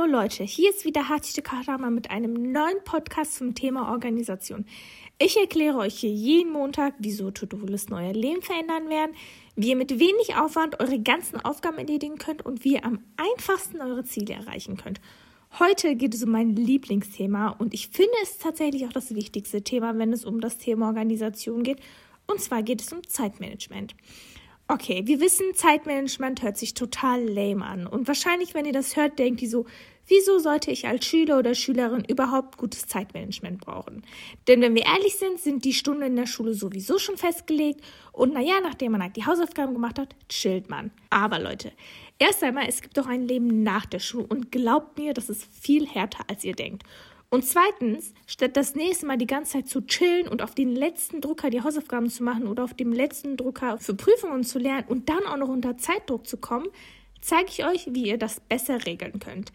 Hallo Leute, hier ist wieder Hatschke Karama mit einem neuen Podcast zum Thema Organisation. Ich erkläre euch hier jeden Montag, wieso To-Do-Listen euer Leben verändern werden, wie ihr mit wenig Aufwand eure ganzen Aufgaben erledigen könnt und wie ihr am einfachsten eure Ziele erreichen könnt. Heute geht es um mein Lieblingsthema und ich finde es tatsächlich auch das wichtigste Thema, wenn es um das Thema Organisation geht. Und zwar geht es um Zeitmanagement. Okay, wir wissen, Zeitmanagement hört sich total lame an. Und wahrscheinlich, wenn ihr das hört, denkt ihr so, wieso sollte ich als Schüler oder Schülerin überhaupt gutes Zeitmanagement brauchen? Denn wenn wir ehrlich sind, sind die Stunden in der Schule sowieso schon festgelegt. Und naja, nachdem man halt die Hausaufgaben gemacht hat, chillt man. Aber Leute, erst einmal, es gibt doch ein Leben nach der Schule. Und glaubt mir, das ist viel härter, als ihr denkt. Und zweitens, statt das nächste Mal die ganze Zeit zu chillen und auf den letzten Drucker die Hausaufgaben zu machen oder auf dem letzten Drucker für Prüfungen zu lernen und dann auch noch unter Zeitdruck zu kommen, zeige ich euch, wie ihr das besser regeln könnt.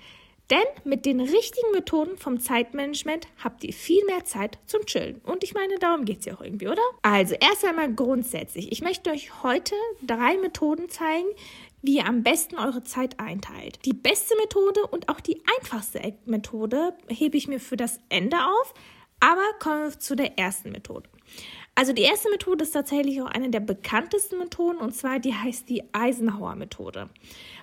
Denn mit den richtigen Methoden vom Zeitmanagement habt ihr viel mehr Zeit zum Chillen. Und ich meine, darum geht es ja auch irgendwie, oder? Also erst einmal grundsätzlich. Ich möchte euch heute drei Methoden zeigen, wie ihr am besten eure Zeit einteilt. Die beste Methode und auch die einfachste Methode hebe ich mir für das Ende auf, aber kommen wir zu der ersten Methode. Also die erste Methode ist tatsächlich auch eine der bekanntesten Methoden und zwar die heißt die Eisenhower Methode.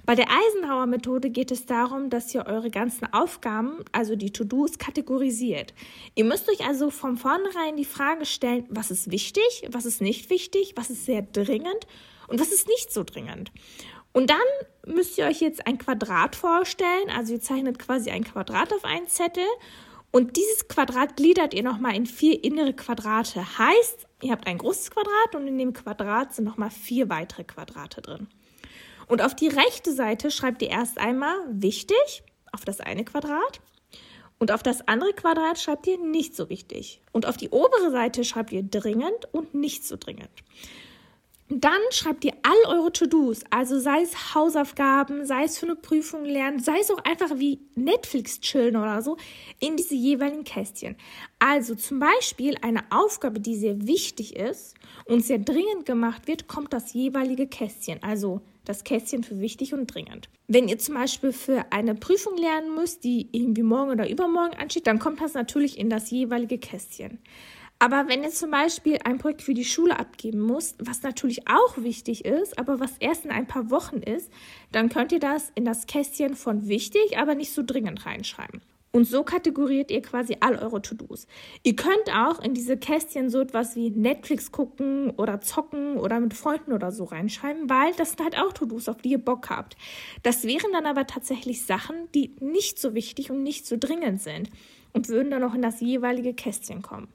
Bei der Eisenhower Methode geht es darum, dass ihr eure ganzen Aufgaben, also die To-Dos, kategorisiert. Ihr müsst euch also von vornherein die Frage stellen, was ist wichtig, was ist nicht wichtig, was ist sehr dringend und was ist nicht so dringend. Und dann müsst ihr euch jetzt ein Quadrat vorstellen. Also ihr zeichnet quasi ein Quadrat auf einen Zettel. Und dieses Quadrat gliedert ihr nochmal in vier innere Quadrate. Heißt, ihr habt ein großes Quadrat und in dem Quadrat sind nochmal vier weitere Quadrate drin. Und auf die rechte Seite schreibt ihr erst einmal wichtig auf das eine Quadrat. Und auf das andere Quadrat schreibt ihr nicht so wichtig. Und auf die obere Seite schreibt ihr dringend und nicht so dringend. Dann schreibt ihr all eure To-Dos, also sei es Hausaufgaben, sei es für eine Prüfung lernen, sei es auch einfach wie Netflix chillen oder so, in diese jeweiligen Kästchen. Also zum Beispiel eine Aufgabe, die sehr wichtig ist und sehr dringend gemacht wird, kommt das jeweilige Kästchen, also das Kästchen für wichtig und dringend. Wenn ihr zum Beispiel für eine Prüfung lernen müsst, die irgendwie morgen oder übermorgen ansteht, dann kommt das natürlich in das jeweilige Kästchen. Aber wenn ihr zum Beispiel ein Projekt für die Schule abgeben müsst, was natürlich auch wichtig ist, aber was erst in ein paar Wochen ist, dann könnt ihr das in das Kästchen von wichtig, aber nicht so dringend reinschreiben. Und so kategoriert ihr quasi all eure To-Dos. Ihr könnt auch in diese Kästchen so etwas wie Netflix gucken oder zocken oder mit Freunden oder so reinschreiben, weil das sind halt auch To-Dos, auf die ihr Bock habt. Das wären dann aber tatsächlich Sachen, die nicht so wichtig und nicht so dringend sind und würden dann auch in das jeweilige Kästchen kommen.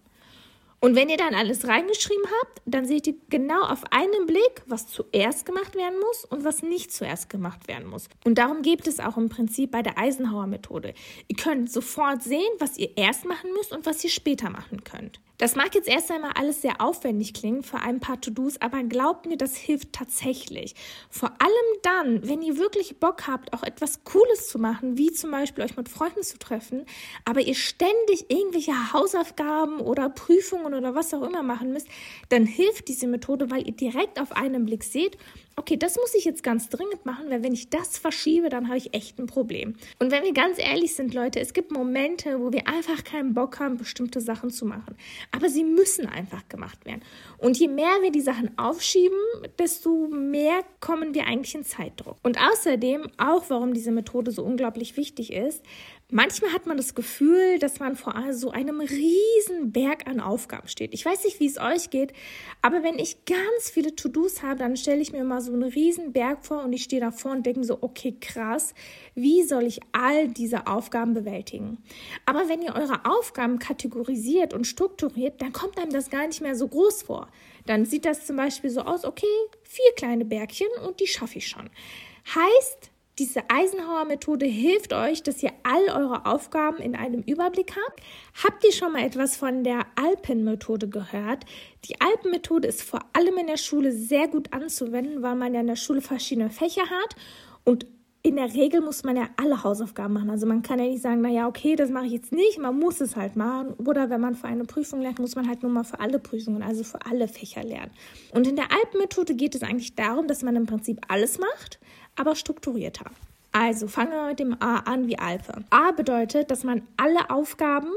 Und wenn ihr dann alles reingeschrieben habt, dann seht ihr genau auf einen Blick, was zuerst gemacht werden muss und was nicht zuerst gemacht werden muss. Und darum geht es auch im Prinzip bei der Eisenhower Methode. Ihr könnt sofort sehen, was ihr erst machen müsst und was ihr später machen könnt. Das mag jetzt erst einmal alles sehr aufwendig klingen für ein paar To-Dos, aber glaubt mir, das hilft tatsächlich. Vor allem dann, wenn ihr wirklich Bock habt, auch etwas Cooles zu machen, wie zum Beispiel euch mit Freunden zu treffen, aber ihr ständig irgendwelche Hausaufgaben oder Prüfungen oder was auch immer machen müsst, dann hilft diese Methode, weil ihr direkt auf einen Blick seht, okay, das muss ich jetzt ganz dringend machen, weil wenn ich das verschiebe, dann habe ich echt ein Problem. Und wenn wir ganz ehrlich sind, Leute, es gibt Momente, wo wir einfach keinen Bock haben, bestimmte Sachen zu machen. Aber sie müssen einfach gemacht werden. Und je mehr wir die Sachen aufschieben, desto mehr kommen wir eigentlich in Zeitdruck. Und außerdem, auch warum diese Methode so unglaublich wichtig ist, Manchmal hat man das Gefühl, dass man vor so einem riesen Berg an Aufgaben steht. Ich weiß nicht, wie es euch geht, aber wenn ich ganz viele To-Dos habe, dann stelle ich mir mal so einen riesen Berg vor und ich stehe davor und denke so, okay, krass, wie soll ich all diese Aufgaben bewältigen? Aber wenn ihr eure Aufgaben kategorisiert und strukturiert, dann kommt einem das gar nicht mehr so groß vor. Dann sieht das zum Beispiel so aus, okay, vier kleine Bergchen und die schaffe ich schon. Heißt, diese Eisenhower-Methode hilft euch, dass ihr all eure Aufgaben in einem Überblick habt. Habt ihr schon mal etwas von der Alpen-Methode gehört? Die Alpen-Methode ist vor allem in der Schule sehr gut anzuwenden, weil man ja in der Schule verschiedene Fächer hat und in der Regel muss man ja alle Hausaufgaben machen. Also man kann ja nicht sagen, naja, okay, das mache ich jetzt nicht, man muss es halt machen. Oder wenn man für eine Prüfung lernt, muss man halt nur mal für alle Prüfungen, also für alle Fächer lernen. Und in der Alpenmethode geht es eigentlich darum, dass man im Prinzip alles macht, aber strukturierter. Also fangen wir mit dem A an wie Alpha. A bedeutet, dass man alle Aufgaben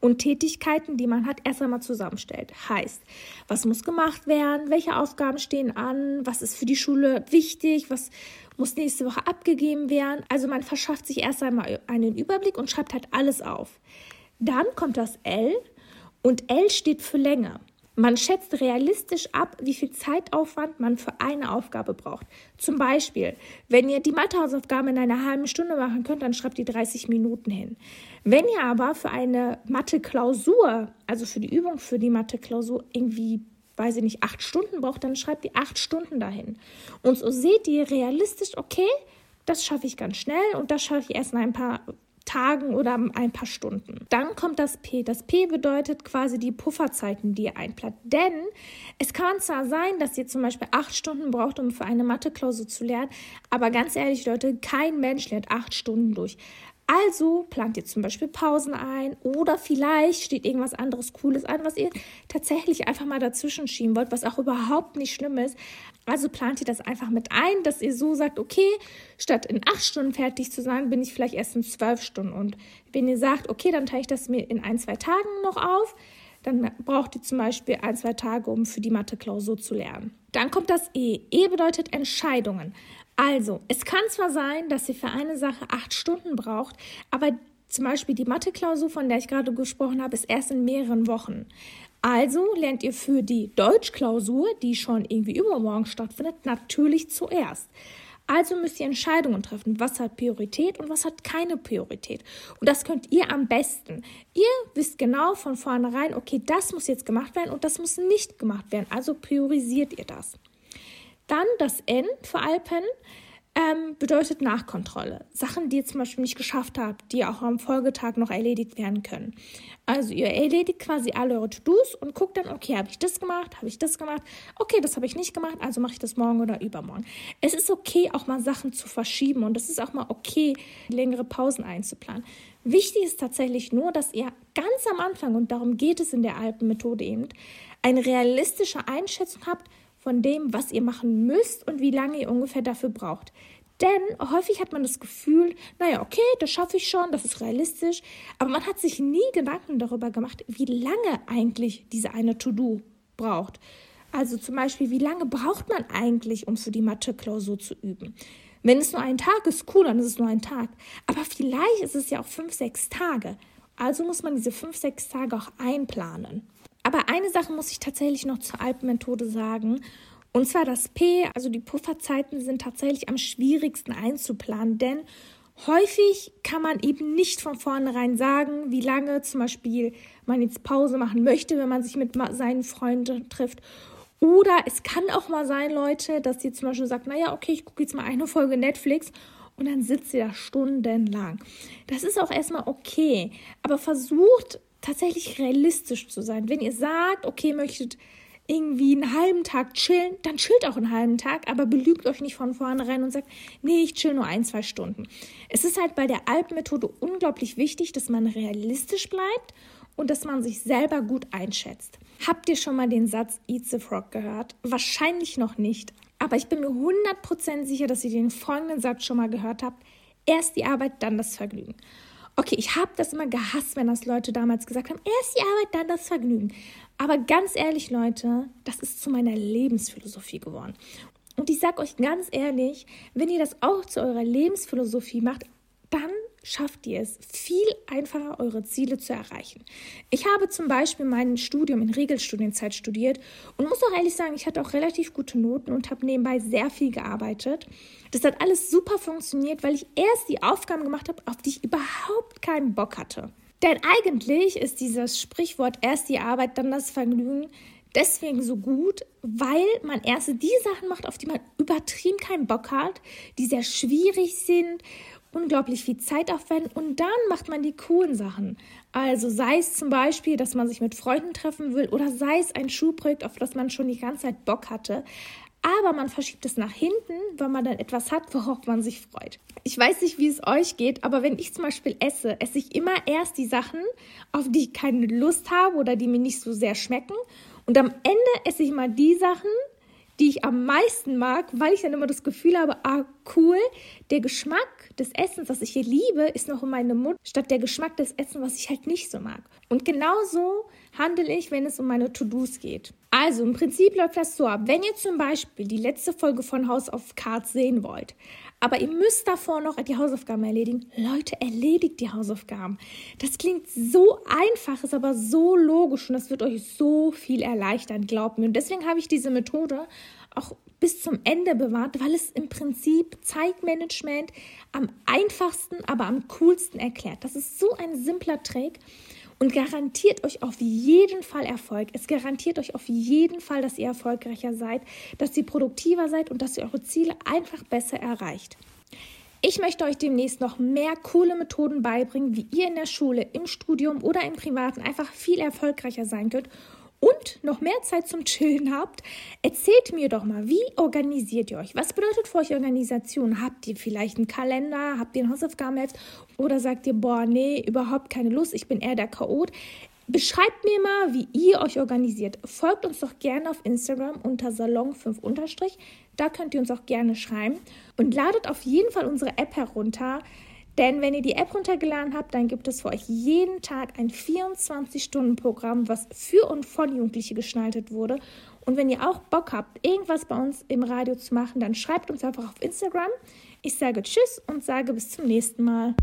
und Tätigkeiten, die man hat, erst einmal zusammenstellt. Heißt, was muss gemacht werden, welche Aufgaben stehen an, was ist für die Schule wichtig, was muss nächste Woche abgegeben werden. Also man verschafft sich erst einmal einen Überblick und schreibt halt alles auf. Dann kommt das L und L steht für Länge. Man schätzt realistisch ab, wie viel Zeitaufwand man für eine Aufgabe braucht. Zum Beispiel, wenn ihr die Mathehausaufgabe in einer halben Stunde machen könnt, dann schreibt ihr 30 Minuten hin. Wenn ihr aber für eine Mathe-Klausur, also für die Übung für die Mathe-Klausur, irgendwie, weiß ich nicht, acht Stunden braucht, dann schreibt ihr acht Stunden dahin. Und so seht ihr realistisch, okay, das schaffe ich ganz schnell und das schaffe ich erst in ein paar Tagen oder ein paar Stunden. Dann kommt das P. Das P bedeutet quasi die Pufferzeiten, die ihr einplant. Denn es kann zwar sein, dass ihr zum Beispiel acht Stunden braucht, um für eine Mathe-Klausur zu lernen, aber ganz ehrlich, Leute, kein Mensch lernt acht Stunden durch. Also plant ihr zum Beispiel Pausen ein oder vielleicht steht irgendwas anderes Cooles an, was ihr tatsächlich einfach mal dazwischen schieben wollt, was auch überhaupt nicht schlimm ist. Also plant ihr das einfach mit ein, dass ihr so sagt, okay, statt in acht Stunden fertig zu sein, bin ich vielleicht erst in zwölf Stunden. Und wenn ihr sagt, okay, dann teile ich das mir in ein, zwei Tagen noch auf, dann braucht ihr zum Beispiel ein, zwei Tage, um für die Mathe-Klausur zu lernen. Dann kommt das E. E bedeutet Entscheidungen. Also, es kann zwar sein, dass ihr für eine Sache acht Stunden braucht, aber zum Beispiel die Mathe-Klausur, von der ich gerade gesprochen habe, ist erst in mehreren Wochen. Also lernt ihr für die Deutschklausur, die schon irgendwie übermorgen stattfindet, natürlich zuerst. Also müsst ihr Entscheidungen treffen, was hat Priorität und was hat keine Priorität. Und das könnt ihr am besten. Ihr wisst genau von vornherein, okay, das muss jetzt gemacht werden und das muss nicht gemacht werden. Also priorisiert ihr das. Dann das N für Alpen ähm, bedeutet Nachkontrolle. Sachen, die ihr zum Beispiel nicht geschafft habt, die auch am Folgetag noch erledigt werden können. Also ihr erledigt quasi alle eure To-Dos und guckt dann, okay, habe ich das gemacht, habe ich das gemacht, okay, das habe ich nicht gemacht, also mache ich das morgen oder übermorgen. Es ist okay, auch mal Sachen zu verschieben und es ist auch mal okay, längere Pausen einzuplanen. Wichtig ist tatsächlich nur, dass ihr ganz am Anfang, und darum geht es in der Alpenmethode eben, eine realistische Einschätzung habt, von dem, was ihr machen müsst und wie lange ihr ungefähr dafür braucht. Denn häufig hat man das Gefühl, naja, okay, das schaffe ich schon, das ist realistisch, aber man hat sich nie Gedanken darüber gemacht, wie lange eigentlich diese eine To-Do braucht. Also zum Beispiel, wie lange braucht man eigentlich, um für die Mathe-Klausur zu üben? Wenn es nur ein Tag ist, cool, dann ist es nur ein Tag. Aber vielleicht ist es ja auch fünf, sechs Tage. Also muss man diese fünf, sechs Tage auch einplanen. Aber eine Sache muss ich tatsächlich noch zur Alpenmethode sagen. Und zwar das P, also die Pufferzeiten sind tatsächlich am schwierigsten einzuplanen, denn häufig kann man eben nicht von vornherein sagen, wie lange zum Beispiel man jetzt Pause machen möchte, wenn man sich mit seinen Freunden trifft. Oder es kann auch mal sein, Leute, dass ihr zum Beispiel sagt, naja, okay, ich gucke jetzt mal eine Folge Netflix und dann sitzt ihr da stundenlang. Das ist auch erstmal okay, aber versucht tatsächlich realistisch zu sein. Wenn ihr sagt, okay, möchtet irgendwie einen halben Tag chillen, dann chillt auch einen halben Tag, aber belügt euch nicht von vornherein und sagt, nee, ich chill nur ein, zwei Stunden. Es ist halt bei der Alpenmethode unglaublich wichtig, dass man realistisch bleibt und dass man sich selber gut einschätzt. Habt ihr schon mal den Satz Eat the Frog gehört? Wahrscheinlich noch nicht, aber ich bin mir 100% sicher, dass ihr den folgenden Satz schon mal gehört habt. Erst die Arbeit, dann das Vergnügen. Okay, ich habe das immer gehasst, wenn das Leute damals gesagt haben, erst die Arbeit, dann das Vergnügen. Aber ganz ehrlich, Leute, das ist zu meiner Lebensphilosophie geworden. Und ich sage euch ganz ehrlich, wenn ihr das auch zu eurer Lebensphilosophie macht, dann schafft ihr es viel einfacher, eure Ziele zu erreichen. Ich habe zum Beispiel mein Studium in Regelstudienzeit studiert und muss auch ehrlich sagen, ich hatte auch relativ gute Noten und habe nebenbei sehr viel gearbeitet. Das hat alles super funktioniert, weil ich erst die Aufgaben gemacht habe, auf die ich überhaupt keinen Bock hatte. Denn eigentlich ist dieses Sprichwort erst die Arbeit, dann das Vergnügen deswegen so gut, weil man erst die Sachen macht, auf die man übertrieben keinen Bock hat, die sehr schwierig sind unglaublich viel Zeit aufwenden und dann macht man die coolen Sachen. Also sei es zum Beispiel, dass man sich mit Freunden treffen will oder sei es ein Schulprojekt, auf das man schon die ganze Zeit Bock hatte. Aber man verschiebt es nach hinten, weil man dann etwas hat, worauf man sich freut. Ich weiß nicht, wie es euch geht, aber wenn ich zum Beispiel esse, esse ich immer erst die Sachen, auf die ich keine Lust habe oder die mir nicht so sehr schmecken. Und am Ende esse ich mal die Sachen, die ich am meisten mag, weil ich dann immer das Gefühl habe, ah, cool, der Geschmack des Essens, was ich hier liebe, ist noch in meinem Mund, statt der Geschmack des Essens, was ich halt nicht so mag. Und genauso handle ich, wenn es um meine To-Dos geht. Also im Prinzip läuft das so ab. Wenn ihr zum Beispiel die letzte Folge von House of Cards sehen wollt, aber ihr müsst davor noch die Hausaufgaben erledigen. Leute, erledigt die Hausaufgaben. Das klingt so einfach, ist aber so logisch und das wird euch so viel erleichtern, glaubt mir. Und deswegen habe ich diese Methode auch bis zum Ende bewahrt, weil es im Prinzip Zeitmanagement am einfachsten, aber am coolsten erklärt. Das ist so ein simpler Trick und garantiert euch auf jeden Fall Erfolg. Es garantiert euch auf jeden Fall, dass ihr erfolgreicher seid, dass ihr produktiver seid und dass ihr eure Ziele einfach besser erreicht. Ich möchte euch demnächst noch mehr coole Methoden beibringen, wie ihr in der Schule, im Studium oder im Privaten einfach viel erfolgreicher sein könnt und noch mehr Zeit zum Chillen habt, erzählt mir doch mal, wie organisiert ihr euch? Was bedeutet für euch Organisation? Habt ihr vielleicht einen Kalender? Habt ihr ein Hausaufgabenheft? Oder sagt ihr, boah, nee, überhaupt keine Lust, ich bin eher der Chaot? Beschreibt mir mal, wie ihr euch organisiert. Folgt uns doch gerne auf Instagram unter Salon5 Da könnt ihr uns auch gerne schreiben. Und ladet auf jeden Fall unsere App herunter. Denn wenn ihr die App runtergeladen habt, dann gibt es für euch jeden Tag ein 24-Stunden-Programm, was für und von Jugendliche geschnaltet wurde. Und wenn ihr auch Bock habt, irgendwas bei uns im Radio zu machen, dann schreibt uns einfach auf Instagram. Ich sage Tschüss und sage bis zum nächsten Mal.